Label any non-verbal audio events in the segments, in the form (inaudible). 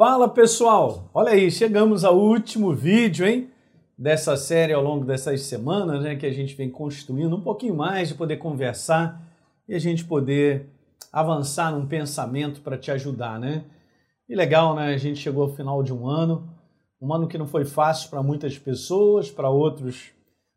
Fala pessoal, olha aí, chegamos ao último vídeo, hein? Dessa série ao longo dessas semanas, né? Que a gente vem construindo um pouquinho mais de poder conversar e a gente poder avançar num pensamento para te ajudar, né? E legal, né? A gente chegou ao final de um ano, um ano que não foi fácil para muitas pessoas, para outros,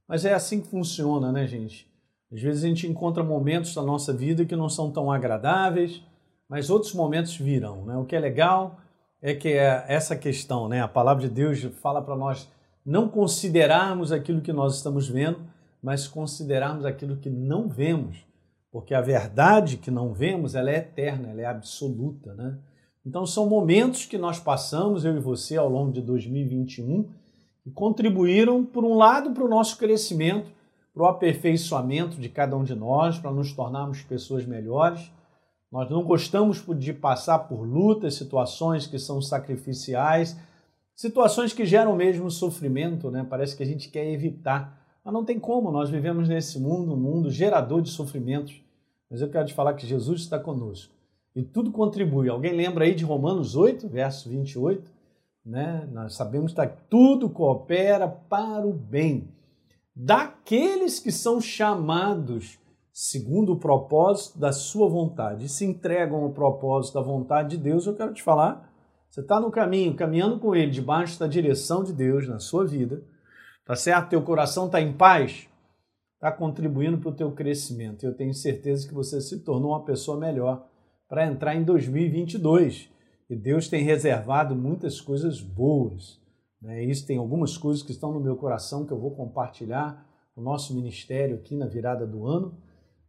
mas é assim que funciona, né, gente? Às vezes a gente encontra momentos da nossa vida que não são tão agradáveis, mas outros momentos virão, né? O que é legal é que é essa questão, né? A palavra de Deus fala para nós não considerarmos aquilo que nós estamos vendo, mas considerarmos aquilo que não vemos, porque a verdade que não vemos, ela é eterna, ela é absoluta, né? Então são momentos que nós passamos, eu e você, ao longo de 2021, e contribuíram, por um lado, para o nosso crescimento, para o aperfeiçoamento de cada um de nós, para nos tornarmos pessoas melhores, nós não gostamos de passar por lutas, situações que são sacrificiais, situações que geram mesmo sofrimento, né? Parece que a gente quer evitar. Mas não tem como, nós vivemos nesse mundo, um mundo gerador de sofrimentos. Mas eu quero te falar que Jesus está conosco. E tudo contribui. Alguém lembra aí de Romanos 8, verso 28? Né? Nós sabemos que tudo coopera para o bem daqueles que são chamados segundo o propósito da sua vontade, e se entregam ao propósito da vontade de Deus, eu quero te falar, você está no caminho, caminhando com ele, debaixo da direção de Deus na sua vida, tá certo? Teu coração está em paz, está contribuindo para o teu crescimento. Eu tenho certeza que você se tornou uma pessoa melhor para entrar em 2022. E Deus tem reservado muitas coisas boas. Né? Isso tem algumas coisas que estão no meu coração que eu vou compartilhar no nosso ministério aqui na virada do ano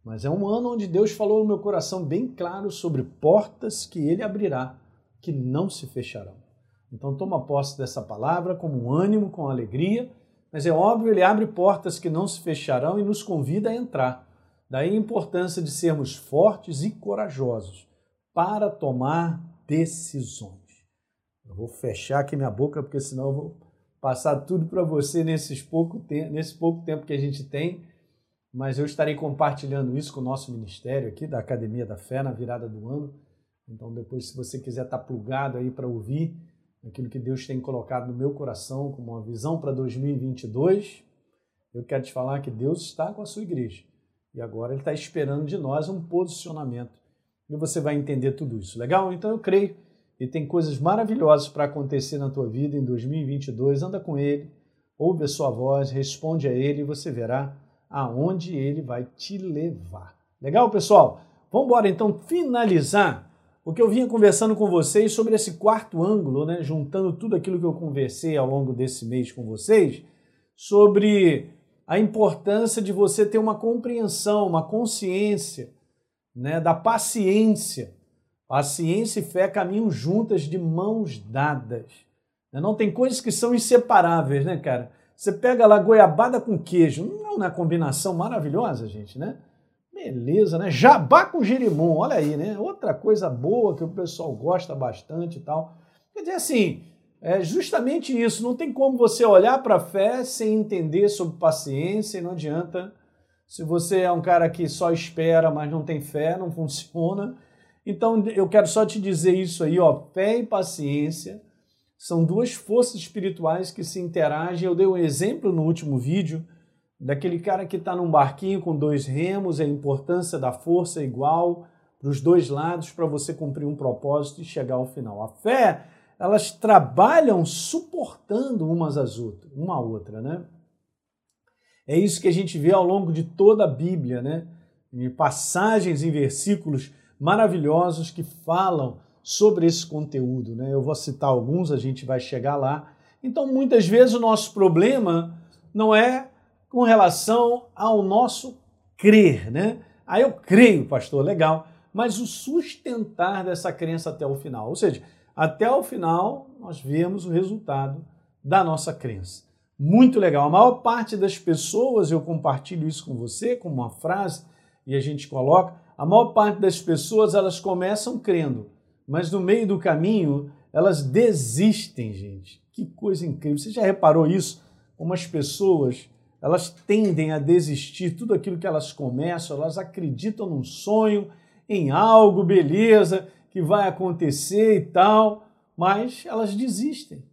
mas é um ano onde Deus falou no meu coração bem claro sobre portas que Ele abrirá, que não se fecharão. Então toma posse dessa palavra como um ânimo, com alegria, mas é óbvio, Ele abre portas que não se fecharão e nos convida a entrar. Daí a importância de sermos fortes e corajosos para tomar decisões. Eu vou fechar aqui minha boca, porque senão eu vou passar tudo para você nesses pouco nesse pouco tempo que a gente tem mas eu estarei compartilhando isso com o nosso ministério aqui da Academia da Fé na virada do ano. Então, depois, se você quiser estar plugado aí para ouvir aquilo que Deus tem colocado no meu coração como uma visão para 2022, eu quero te falar que Deus está com a sua igreja e agora Ele está esperando de nós um posicionamento e você vai entender tudo isso. Legal? Então, eu creio e tem coisas maravilhosas para acontecer na tua vida em 2022. Anda com Ele, ouve a sua voz, responde a Ele e você verá aonde ele vai te levar. Legal, pessoal? Vamos embora então finalizar o que eu vinha conversando com vocês sobre esse quarto ângulo, né? juntando tudo aquilo que eu conversei ao longo desse mês com vocês, sobre a importância de você ter uma compreensão, uma consciência né? da paciência. Paciência e fé caminham juntas de mãos dadas. Não tem coisas que são inseparáveis, né, cara? Você pega lá goiabada com queijo, não é uma combinação maravilhosa, gente, né? Beleza, né? Jabá com girimum, olha aí, né? Outra coisa boa que o pessoal gosta bastante e tal. Quer dizer assim, é justamente isso. Não tem como você olhar para a fé sem entender sobre paciência e não adianta. Se você é um cara que só espera, mas não tem fé, não funciona. Então eu quero só te dizer isso aí, ó, fé e paciência são duas forças espirituais que se interagem. Eu dei um exemplo no último vídeo daquele cara que está num barquinho com dois remos, a importância da força é igual para os dois lados para você cumprir um propósito e chegar ao final. A fé, elas trabalham suportando umas às outras, uma a outra, né? É isso que a gente vê ao longo de toda a Bíblia, né? Em passagens e versículos maravilhosos que falam sobre esse conteúdo. Né? Eu vou citar alguns, a gente vai chegar lá. Então, muitas vezes, o nosso problema não é com relação ao nosso crer. Né? Aí eu creio, pastor, legal, mas o sustentar dessa crença até o final. Ou seja, até o final, nós vemos o resultado da nossa crença. Muito legal. A maior parte das pessoas, eu compartilho isso com você, como uma frase, e a gente coloca, a maior parte das pessoas, elas começam crendo, mas no meio do caminho elas desistem, gente. Que coisa incrível. Você já reparou isso? Como as pessoas elas tendem a desistir tudo aquilo que elas começam, elas acreditam num sonho, em algo, beleza, que vai acontecer e tal, mas elas desistem.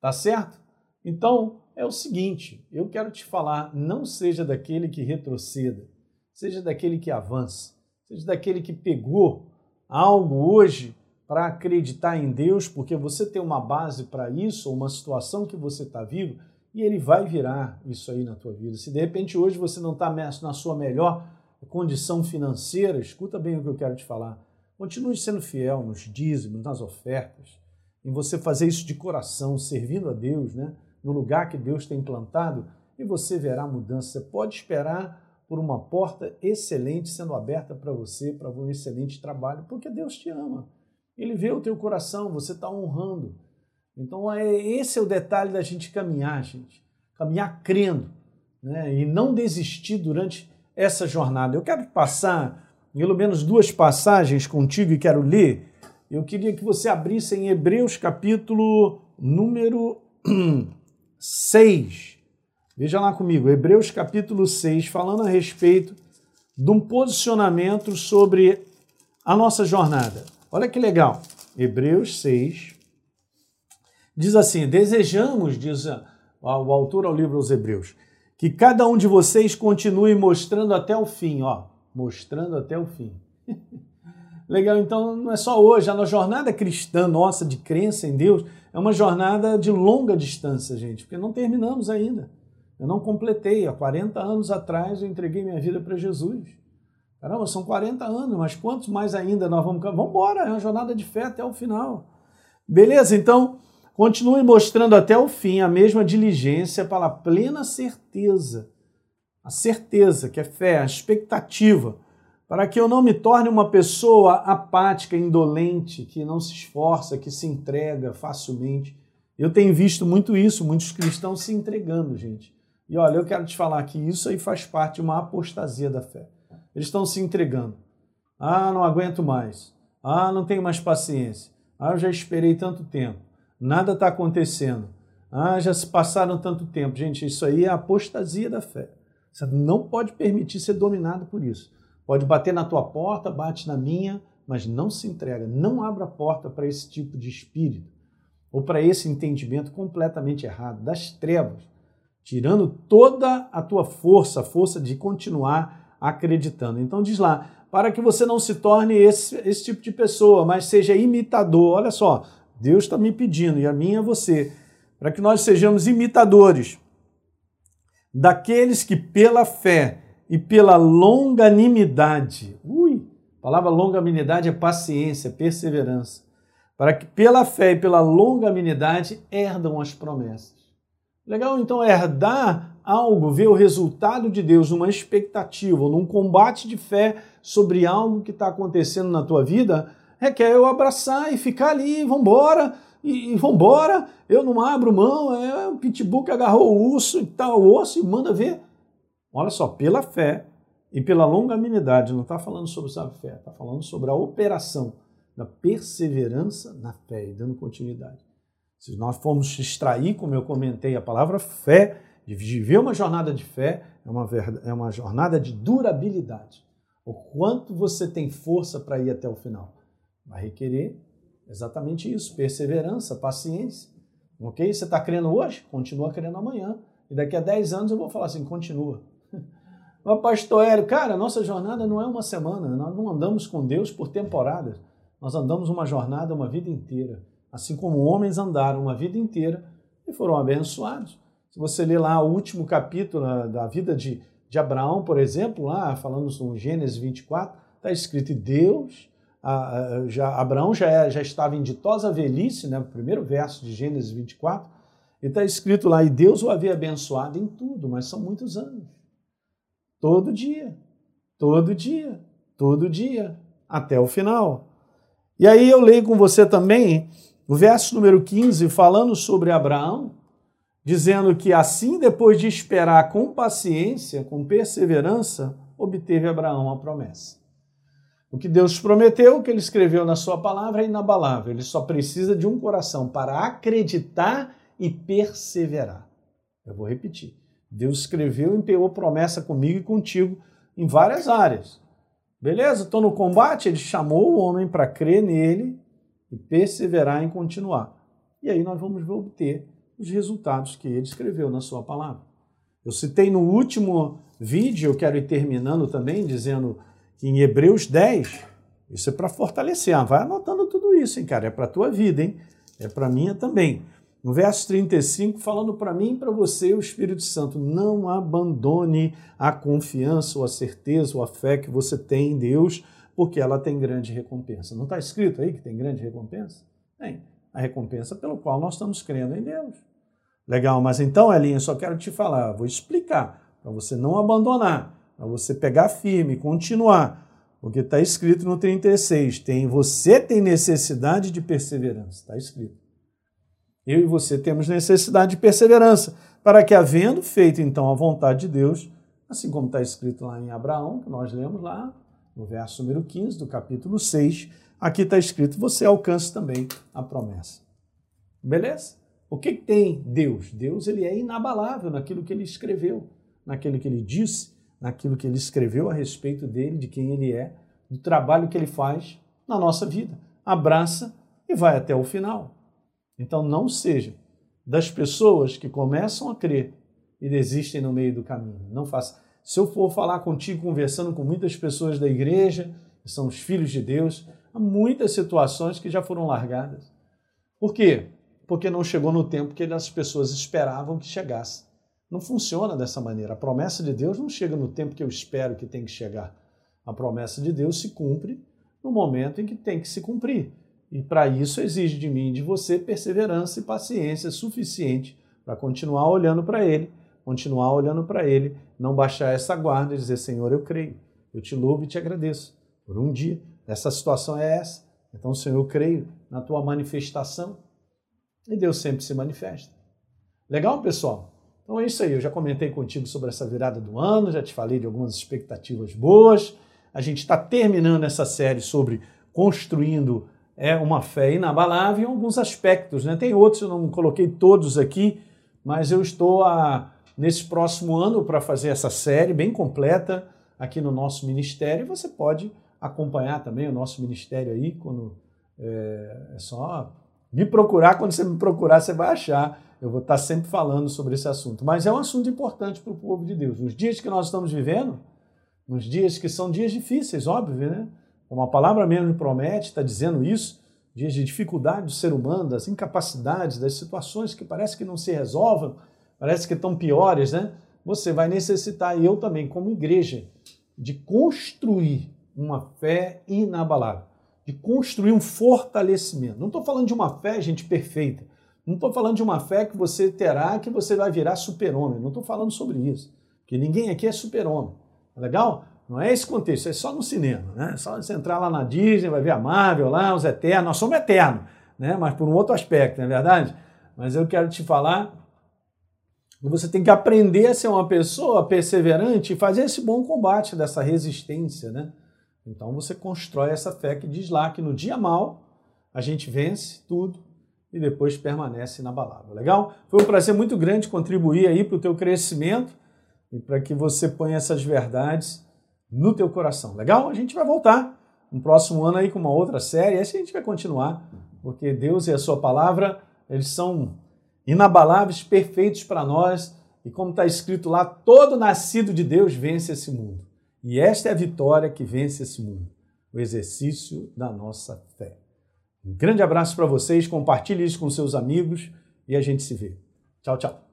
Tá certo? Então, é o seguinte, eu quero te falar, não seja daquele que retroceda, seja daquele que avança, seja daquele que pegou algo hoje para acreditar em Deus, porque você tem uma base para isso, ou uma situação que você está vivo, e ele vai virar isso aí na tua vida. Se de repente hoje você não está na sua melhor condição financeira, escuta bem o que eu quero te falar. Continue sendo fiel nos dízimos, nas ofertas, em você fazer isso de coração, servindo a Deus, né? no lugar que Deus tem plantado, e você verá mudança. Você pode esperar por uma porta excelente sendo aberta para você, para um excelente trabalho, porque Deus te ama. Ele vê o teu coração, você está honrando. Então, é, esse é o detalhe da gente caminhar, gente. Caminhar crendo né? e não desistir durante essa jornada. Eu quero passar pelo menos duas passagens contigo e quero ler. Eu queria que você abrisse em Hebreus capítulo número (clears throat) 6. Veja lá comigo, Hebreus capítulo 6, falando a respeito de um posicionamento sobre a nossa jornada. Olha que legal. Hebreus 6 diz assim: Desejamos, diz o autor ao livro aos Hebreus, que cada um de vocês continue mostrando até o fim, ó, mostrando até o fim. (laughs) Legal, então não é só hoje, a jornada cristã nossa de crença em Deus é uma jornada de longa distância, gente, porque não terminamos ainda. Eu não completei. Há 40 anos atrás eu entreguei minha vida para Jesus. Caramba, são 40 anos, mas quantos mais ainda nós vamos. Vamos embora, é uma jornada de fé até o final. Beleza? Então, continue mostrando até o fim a mesma diligência para a plena certeza. A certeza, que é fé, a expectativa, para que eu não me torne uma pessoa apática, indolente, que não se esforça, que se entrega facilmente. Eu tenho visto muito isso, muitos cristãos se entregando, gente. E olha, eu quero te falar que isso aí faz parte de uma apostasia da fé. Eles estão se entregando. Ah, não aguento mais. Ah, não tenho mais paciência. Ah, eu já esperei tanto tempo. Nada está acontecendo. Ah, já se passaram tanto tempo. Gente, isso aí é a apostasia da fé. Você não pode permitir ser dominado por isso. Pode bater na tua porta, bate na minha, mas não se entrega. Não abra a porta para esse tipo de espírito ou para esse entendimento completamente errado das trevas, tirando toda a tua força, a força de continuar acreditando. Então diz lá, para que você não se torne esse, esse tipo de pessoa, mas seja imitador. Olha só, Deus está me pedindo, e a mim é você, para que nós sejamos imitadores daqueles que pela fé e pela longanimidade, ui, a palavra longanimidade é paciência, perseverança, para que pela fé e pela longanimidade herdam as promessas. Legal? Então, herdar algo, ver o resultado de Deus numa expectativa, num combate de fé sobre algo que está acontecendo na tua vida, requer eu abraçar e ficar ali, vambora, e, e vambora, eu não abro mão, é o pitbull que agarrou o urso e tal, o osso e manda ver. Olha só, pela fé e pela longanimidade, não está falando sobre a fé, está falando sobre a operação da perseverança na fé e dando continuidade. Se nós formos extrair, como eu comentei, a palavra fé, de viver uma jornada de fé é uma, é uma jornada de durabilidade. O quanto você tem força para ir até o final. Vai requerer exatamente isso: perseverança, paciência. Ok? Você está crendo hoje? Continua crendo amanhã. E daqui a 10 anos eu vou falar assim: continua. (laughs) Mas, pastor Hélio, cara, nossa jornada não é uma semana. Nós não andamos com Deus por temporadas. Nós andamos uma jornada uma vida inteira. Assim como homens andaram uma vida inteira e foram abençoados. Se você ler lá o último capítulo da vida de, de Abraão, por exemplo, lá falando no Gênesis 24, está escrito: Deus, já, Abraão já, é, já estava em ditosa velhice, né, o primeiro verso de Gênesis 24, e está escrito lá: e Deus o havia abençoado em tudo, mas são muitos anos. Todo dia, todo dia, todo dia, até o final. E aí eu leio com você também o verso número 15, falando sobre Abraão dizendo que assim, depois de esperar com paciência, com perseverança, obteve Abraão a promessa. O que Deus prometeu, o que ele escreveu na sua palavra é inabalável. Ele só precisa de um coração para acreditar e perseverar. Eu vou repetir. Deus escreveu e empenhou promessa comigo e contigo em várias áreas. Beleza? Estou no combate, ele chamou o homem para crer nele e perseverar em continuar. E aí nós vamos obter os resultados que ele escreveu na sua palavra. Eu citei no último vídeo, eu quero ir terminando também, dizendo que em Hebreus 10, isso é para fortalecer. Ah, vai anotando tudo isso, hein, cara? É para a tua vida, hein? É para minha também. No verso 35, falando para mim e para você, o Espírito Santo, não abandone a confiança, ou a certeza, ou a fé que você tem em Deus, porque ela tem grande recompensa. Não está escrito aí que tem grande recompensa? Tem. A recompensa pelo qual nós estamos crendo em Deus. Legal, mas então, Elinha, só quero te falar, vou explicar, para você não abandonar, para você pegar firme, continuar. Porque está escrito no 36, tem, você tem necessidade de perseverança, está escrito. Eu e você temos necessidade de perseverança, para que, havendo feito então a vontade de Deus, assim como está escrito lá em Abraão, que nós lemos lá, no verso número 15 do capítulo 6, aqui está escrito: você alcance também a promessa. Beleza? O que, que tem Deus? Deus ele é inabalável naquilo que ele escreveu, naquilo que ele disse, naquilo que ele escreveu a respeito dele, de quem ele é, do trabalho que ele faz na nossa vida. Abraça e vai até o final. Então não seja das pessoas que começam a crer e desistem no meio do caminho. Não faça. Se eu for falar contigo, conversando com muitas pessoas da igreja, que são os filhos de Deus, há muitas situações que já foram largadas. Por quê? Porque não chegou no tempo que as pessoas esperavam que chegasse. Não funciona dessa maneira. A promessa de Deus não chega no tempo que eu espero que tem que chegar. A promessa de Deus se cumpre no momento em que tem que se cumprir. E para isso exige de mim e de você perseverança e paciência suficiente para continuar olhando para Ele, continuar olhando para Ele, não baixar essa guarda e dizer: Senhor, eu creio, eu te louvo e te agradeço por um dia. Essa situação é essa. Então, Senhor, eu creio na tua manifestação e Deus sempre se manifesta. Legal, pessoal? Então é isso aí. Eu já comentei contigo sobre essa virada do ano, já te falei de algumas expectativas boas. A gente está terminando essa série sobre construindo é, uma fé inabalável em alguns aspectos. Né? Tem outros, eu não coloquei todos aqui, mas eu estou a, nesse próximo ano para fazer essa série bem completa aqui no nosso ministério. Você pode acompanhar também o nosso ministério aí, quando é, é só me procurar, quando você me procurar, você vai achar. Eu vou estar sempre falando sobre esse assunto. Mas é um assunto importante para o povo de Deus. Nos dias que nós estamos vivendo, nos dias que são dias difíceis, óbvio, né? Como a palavra mesmo promete, está dizendo isso, dias de dificuldade do ser humano, das incapacidades, das situações que parece que não se resolvem, parece que estão piores, né? Você vai necessitar, e eu também, como igreja, de construir uma fé inabalável de construir um fortalecimento. Não estou falando de uma fé, gente, perfeita. Não estou falando de uma fé que você terá que você vai virar super-homem. Não estou falando sobre isso. Porque ninguém aqui é super-homem. Tá legal? Não é esse contexto, é só no cinema. Né? É só você entrar lá na Disney, vai ver a Marvel lá, os Eternos. Nós somos eternos, né? mas por um outro aspecto, não é verdade? Mas eu quero te falar que você tem que aprender a ser uma pessoa perseverante e fazer esse bom combate dessa resistência, né? Então você constrói essa fé que diz lá que no dia mal a gente vence tudo e depois permanece na balada. Legal? Foi um prazer muito grande contribuir aí para o teu crescimento e para que você ponha essas verdades no teu coração. Legal? A gente vai voltar no próximo ano aí com uma outra série. Essa a gente vai continuar, porque Deus e a sua palavra, eles são inabaláveis, perfeitos para nós. E como está escrito lá, todo nascido de Deus vence esse mundo. E esta é a vitória que vence esse mundo, o exercício da nossa fé. Um grande abraço para vocês, compartilhe isso com seus amigos e a gente se vê. Tchau, tchau.